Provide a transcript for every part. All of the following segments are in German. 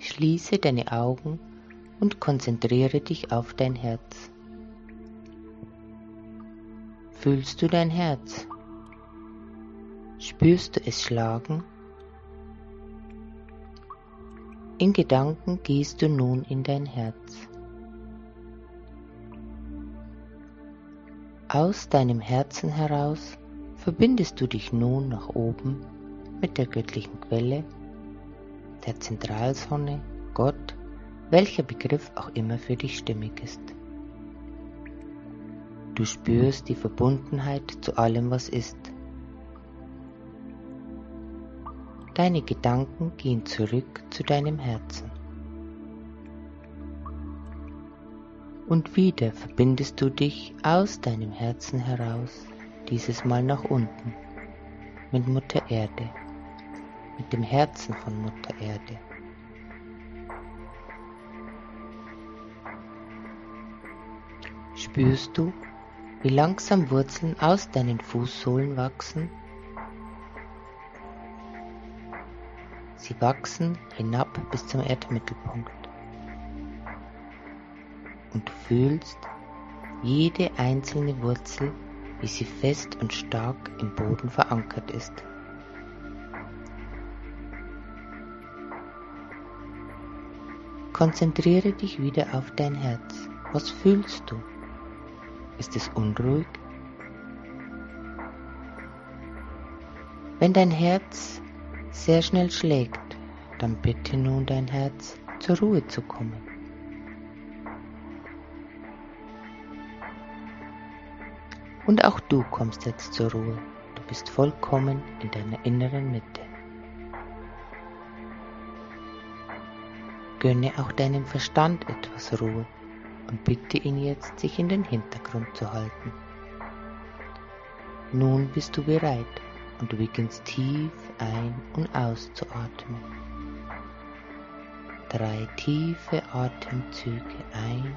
schließe deine Augen und konzentriere dich auf dein Herz. Fühlst du dein Herz? Spürst du es schlagen? In Gedanken gehst du nun in dein Herz. Aus deinem Herzen heraus verbindest du dich nun nach oben mit der göttlichen Quelle, der Zentralsonne, Gott, welcher Begriff auch immer für dich stimmig ist. Du spürst die Verbundenheit zu allem, was ist. Deine Gedanken gehen zurück zu deinem Herzen. Und wieder verbindest du dich aus deinem Herzen heraus, dieses Mal nach unten, mit Mutter Erde, mit dem Herzen von Mutter Erde. Spürst du, wie langsam Wurzeln aus deinen Fußsohlen wachsen? Sie wachsen hinab bis zum Erdmittelpunkt und du fühlst jede einzelne Wurzel, wie sie fest und stark im Boden verankert ist. Konzentriere dich wieder auf dein Herz. Was fühlst du? Ist es unruhig? Wenn dein Herz sehr schnell schlägt, dann bitte nun dein Herz zur Ruhe zu kommen. Und auch du kommst jetzt zur Ruhe. Du bist vollkommen in deiner inneren Mitte. Gönne auch deinem Verstand etwas Ruhe und bitte ihn jetzt, sich in den Hintergrund zu halten. Nun bist du bereit und du beginnst tief ein- und auszuatmen. Drei tiefe Atemzüge ein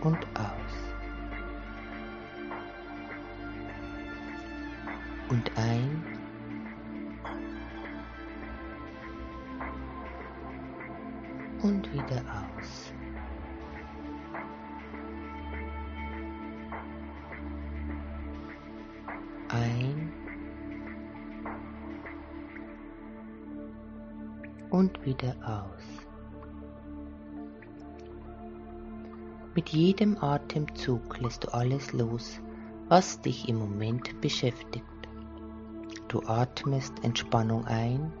und aus. Und wieder aus. Mit jedem Atemzug lässt du alles los, was dich im Moment beschäftigt. Du atmest Entspannung ein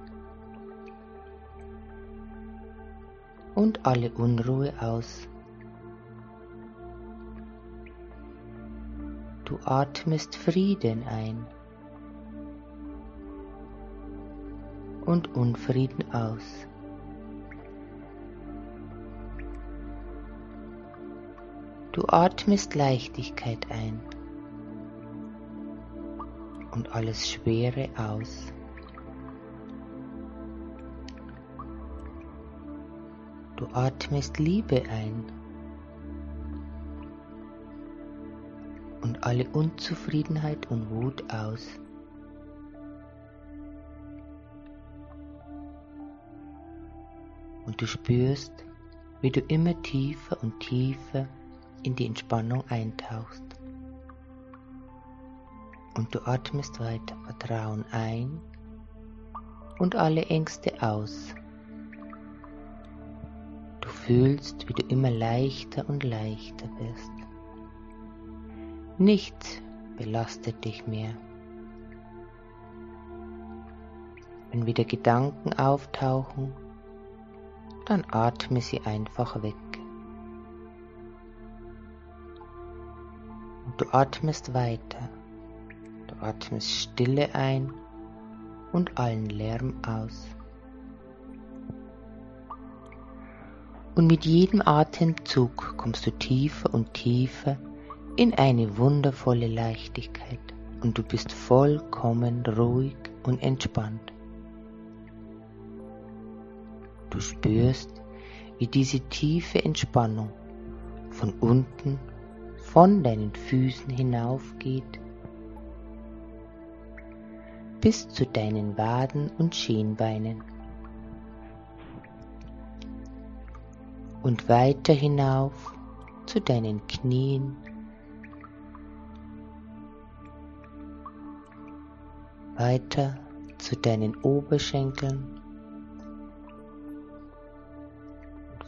und alle Unruhe aus. Du atmest Frieden ein und Unfrieden aus. Du atmest Leichtigkeit ein und alles Schwere aus. Du atmest Liebe ein und alle Unzufriedenheit und Wut aus. Und du spürst, wie du immer tiefer und tiefer in die Entspannung eintauchst. Und du atmest weiter Vertrauen ein und alle Ängste aus. Du fühlst, wie du immer leichter und leichter wirst. Nichts belastet dich mehr. Wenn wieder Gedanken auftauchen, dann atme sie einfach weg. Du atmest weiter. Du atmest Stille ein und allen Lärm aus. Und mit jedem Atemzug kommst du tiefer und tiefer in eine wundervolle Leichtigkeit und du bist vollkommen ruhig und entspannt. Du spürst, wie diese tiefe Entspannung von unten von deinen Füßen hinaufgeht, bis zu deinen Waden und Schienbeinen. Und weiter hinauf zu deinen Knien, weiter zu deinen Oberschenkeln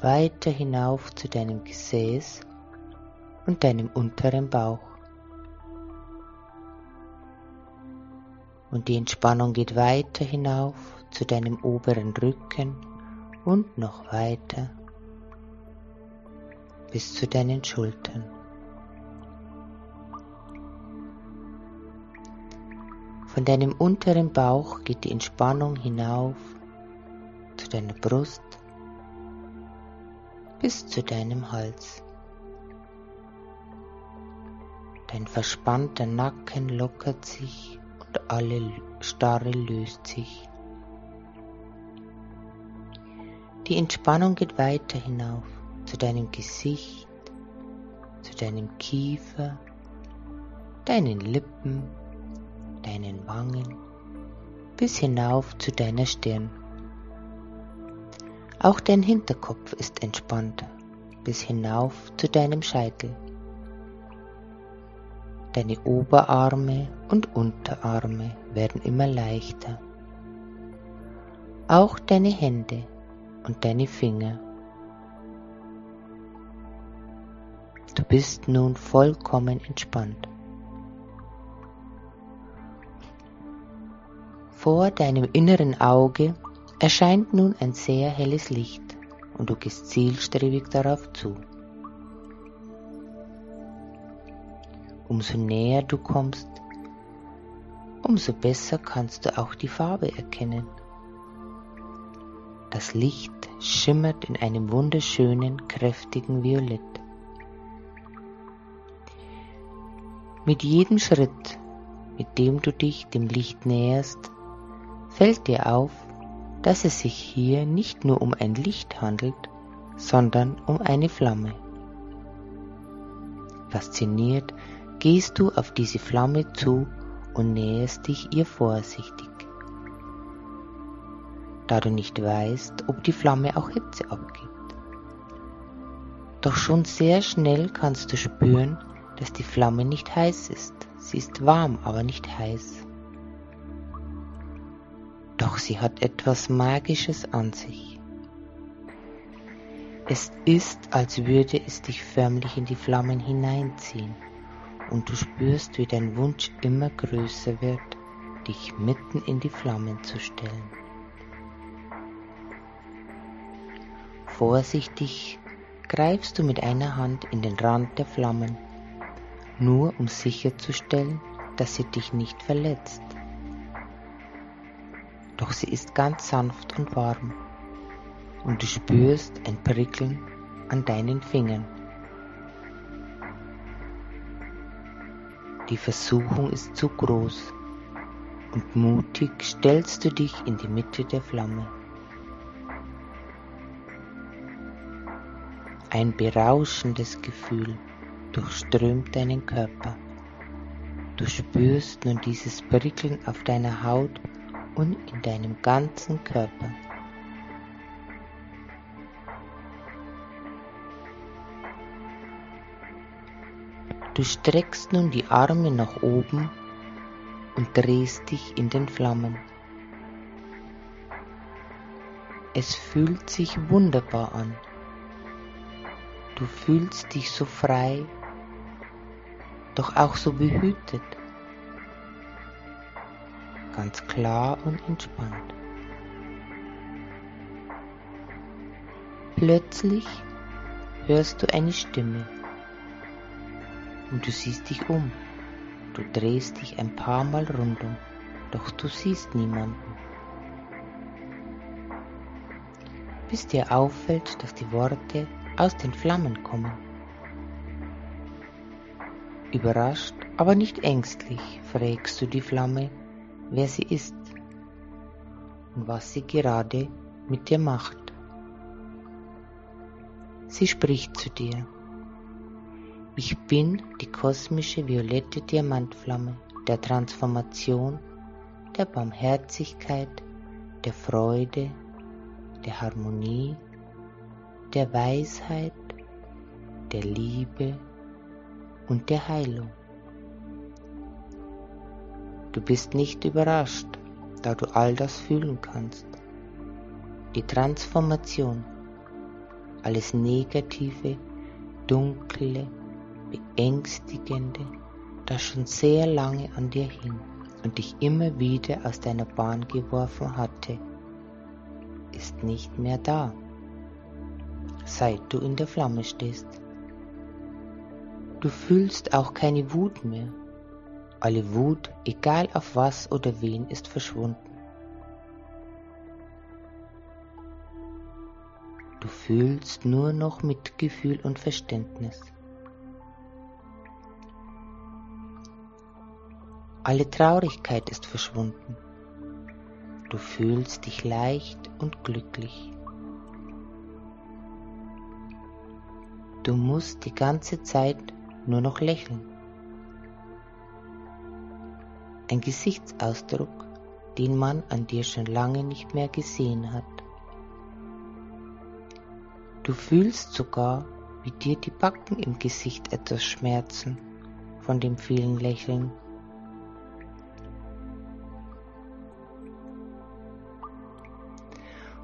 weiter hinauf zu deinem Gesäß und deinem unteren Bauch. Und die Entspannung geht weiter hinauf zu deinem oberen Rücken und noch weiter bis zu deinen Schultern. Von deinem unteren Bauch geht die Entspannung hinauf zu deiner Brust bis zu deinem Hals. Dein verspannter Nacken lockert sich und alle Starre löst sich. Die Entspannung geht weiter hinauf zu deinem Gesicht, zu deinem Kiefer, deinen Lippen, deinen Wangen bis hinauf zu deiner Stirn. Auch dein Hinterkopf ist entspannt bis hinauf zu deinem Scheitel. Deine Oberarme und Unterarme werden immer leichter. Auch deine Hände und deine Finger. Du bist nun vollkommen entspannt. Vor deinem inneren Auge erscheint nun ein sehr helles Licht und du gehst zielstrebig darauf zu. Umso näher du kommst, umso besser kannst du auch die Farbe erkennen. Das Licht schimmert in einem wunderschönen, kräftigen Violett. Mit jedem Schritt, mit dem du dich dem Licht näherst, fällt dir auf, dass es sich hier nicht nur um ein Licht handelt, sondern um eine Flamme. Fasziniert gehst du auf diese Flamme zu und näherst dich ihr vorsichtig. Da du nicht weißt, ob die Flamme auch Hitze abgibt. Doch schon sehr schnell kannst du spüren, dass die Flamme nicht heiß ist. Sie ist warm, aber nicht heiß doch sie hat etwas Magisches an sich. Es ist, als würde es dich förmlich in die Flammen hineinziehen und du spürst, wie dein Wunsch immer größer wird, dich mitten in die Flammen zu stellen. Vorsichtig greifst du mit einer Hand in den Rand der Flammen, nur um sicherzustellen, dass sie dich nicht verletzt doch sie ist ganz sanft und warm und du spürst ein Prickeln an deinen Fingern. Die Versuchung ist zu groß und mutig stellst du dich in die Mitte der Flamme. Ein berauschendes Gefühl durchströmt deinen Körper. Du spürst nun dieses Prickeln auf deiner Haut und in deinem ganzen Körper. Du streckst nun die Arme nach oben und drehst dich in den Flammen. Es fühlt sich wunderbar an. Du fühlst dich so frei, doch auch so behütet ganz klar und entspannt. Plötzlich hörst du eine Stimme und du siehst dich um. Du drehst dich ein paar Mal rundum, doch du siehst niemanden. Bis dir auffällt, dass die Worte aus den Flammen kommen. Überrascht, aber nicht ängstlich, fragst du die Flamme, wer sie ist und was sie gerade mit dir macht. Sie spricht zu dir. Ich bin die kosmische violette Diamantflamme der Transformation, der Barmherzigkeit, der Freude, der Harmonie, der Weisheit, der Liebe und der Heilung. Du bist nicht überrascht, da du all das fühlen kannst. Die Transformation, alles Negative, Dunkle, Beängstigende, das schon sehr lange an dir hing und dich immer wieder aus deiner Bahn geworfen hatte, ist nicht mehr da, seit du in der Flamme stehst. Du fühlst auch keine Wut mehr. Alle Wut, egal auf was oder wen, ist verschwunden. Du fühlst nur noch Mitgefühl und Verständnis. Alle Traurigkeit ist verschwunden. Du fühlst dich leicht und glücklich. Du musst die ganze Zeit nur noch lächeln. Ein Gesichtsausdruck, den man an dir schon lange nicht mehr gesehen hat. Du fühlst sogar, wie dir die Backen im Gesicht etwas schmerzen von dem vielen Lächeln.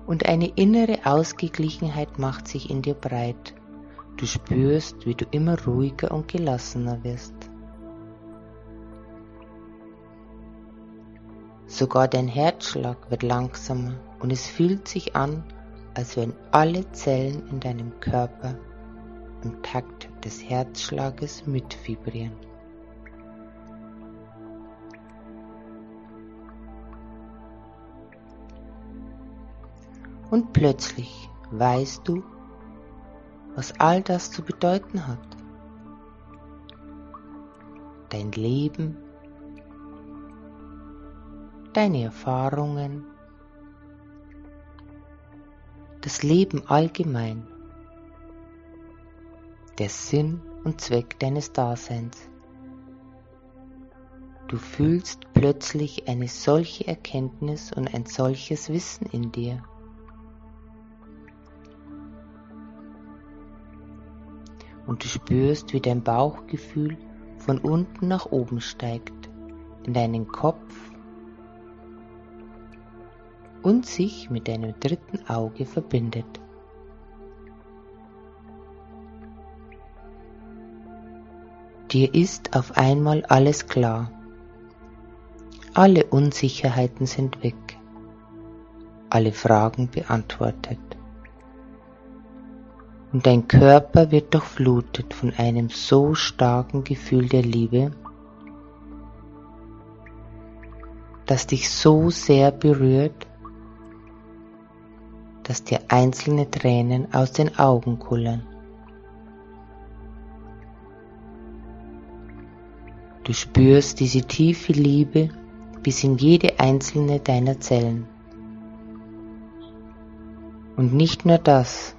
Und eine innere Ausgeglichenheit macht sich in dir breit Du spürst, wie du immer ruhiger und gelassener wirst. Sogar dein Herzschlag wird langsamer und es fühlt sich an, als wenn alle Zellen in deinem Körper im Takt des Herzschlages mitvibrieren. Und plötzlich weißt du, was all das zu bedeuten hat. Dein Leben, deine Erfahrungen, das Leben allgemein, der Sinn und Zweck deines Daseins. Du fühlst plötzlich eine solche Erkenntnis und ein solches Wissen in dir. und du spürst, wie dein Bauchgefühl von unten nach oben steigt, in deinen Kopf und sich mit deinem dritten Auge verbindet. Dir ist auf einmal alles klar. Alle Unsicherheiten sind weg. Alle Fragen beantwortet und dein Körper wird durchflutet von einem so starken Gefühl der Liebe, das dich so sehr berührt, dass dir einzelne Tränen aus den Augen kullern. Du spürst diese tiefe Liebe bis in jede einzelne deiner Zellen. Und nicht nur das,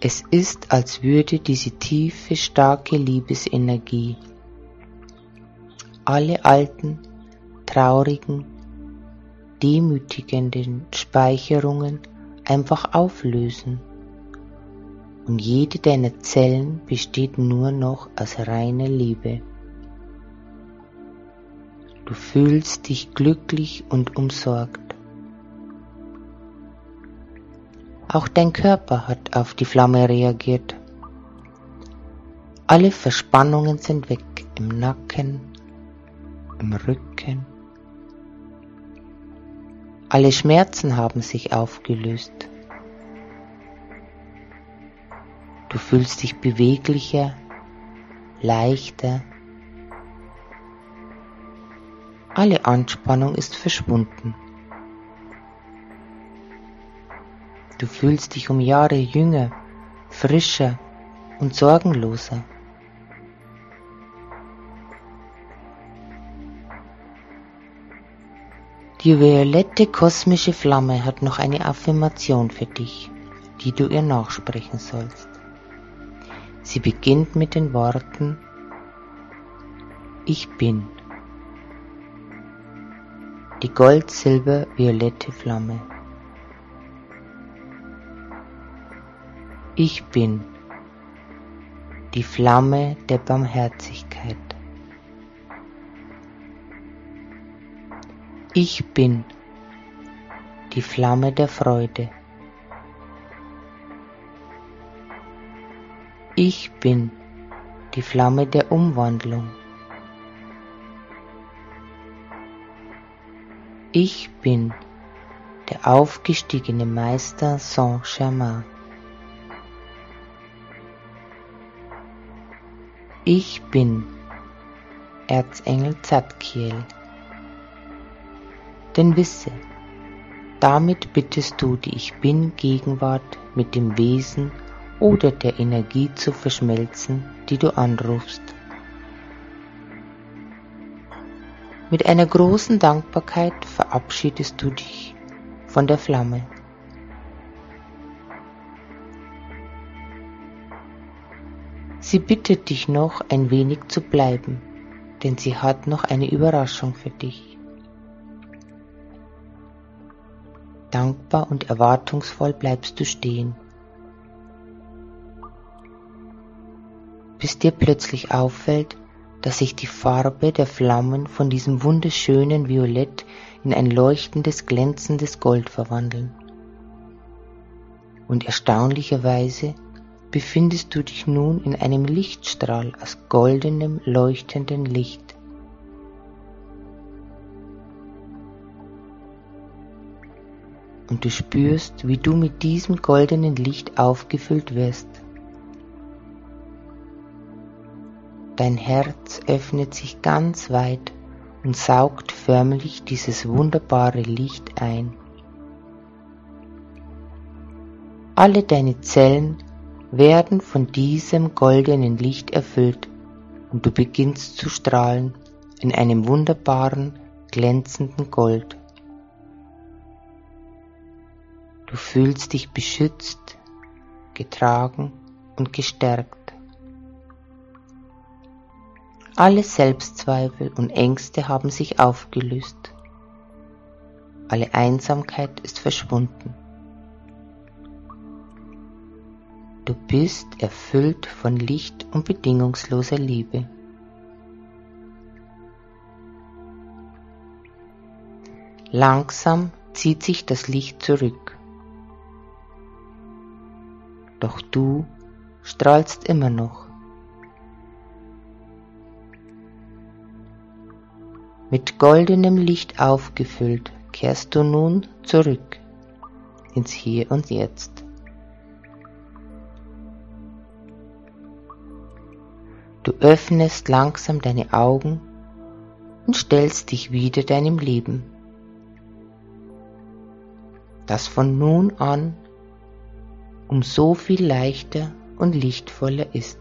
es ist, als würde diese tiefe, starke Liebesenergie alle alten, traurigen, demütigenden Speicherungen einfach auflösen und jede deiner Zellen besteht nur noch aus reiner Liebe. Du fühlst dich glücklich und umsorgt. Auch dein Körper hat auf die Flamme reagiert. Alle Verspannungen sind weg im Nacken, im Rücken. Alle Schmerzen haben sich aufgelöst. Du fühlst dich beweglicher, leichter. Alle Anspannung ist verschwunden. Du fühlst dich um Jahre jünger, frischer und sorgenloser. Die violette kosmische Flamme hat noch eine Affirmation für dich, die du ihr nachsprechen sollst. Sie beginnt mit den Worten Ich bin. die gold-silber-violette Flamme. Ich bin die Flamme der Barmherzigkeit. Ich bin die Flamme der Freude. Ich bin die Flamme der Umwandlung. Ich bin der aufgestiegene Meister Saint-Germain. Ich bin Erzengel Zadkiel. Denn wisse, damit bittest du die Ich Bin Gegenwart mit dem Wesen oder der Energie zu verschmelzen, die du anrufst. Mit einer großen Dankbarkeit verabschiedest du dich von der Flamme. Sie bittet dich noch ein wenig zu bleiben, denn sie hat noch eine Überraschung für dich. Dankbar und erwartungsvoll bleibst du stehen, bis dir plötzlich auffällt, dass sich die Farbe der Flammen von diesem wunderschönen Violett in ein leuchtendes, glänzendes Gold verwandeln. Und erstaunlicherweise befindest du dich nun in einem Lichtstrahl aus goldenem, leuchtendem Licht. Und du spürst, wie du mit diesem goldenen Licht aufgefüllt wirst. Dein Herz öffnet sich ganz weit und saugt förmlich dieses wunderbare Licht ein. Alle deine Zellen werden von diesem goldenen Licht erfüllt und du beginnst zu strahlen in einem wunderbaren, glänzenden Gold. Du fühlst dich beschützt, getragen und gestärkt. Alle Selbstzweifel und Ängste haben sich aufgelöst. Alle Einsamkeit ist verschwunden. Du bist erfüllt von Licht und bedingungsloser Liebe. Langsam zieht sich das Licht zurück. Doch du strahlst immer noch. Mit goldenem Licht aufgefüllt kehrst du nun zurück ins Hier und Jetzt. Du öffnest langsam deine Augen und stellst dich wieder deinem Leben, das von nun an um so viel leichter und lichtvoller ist.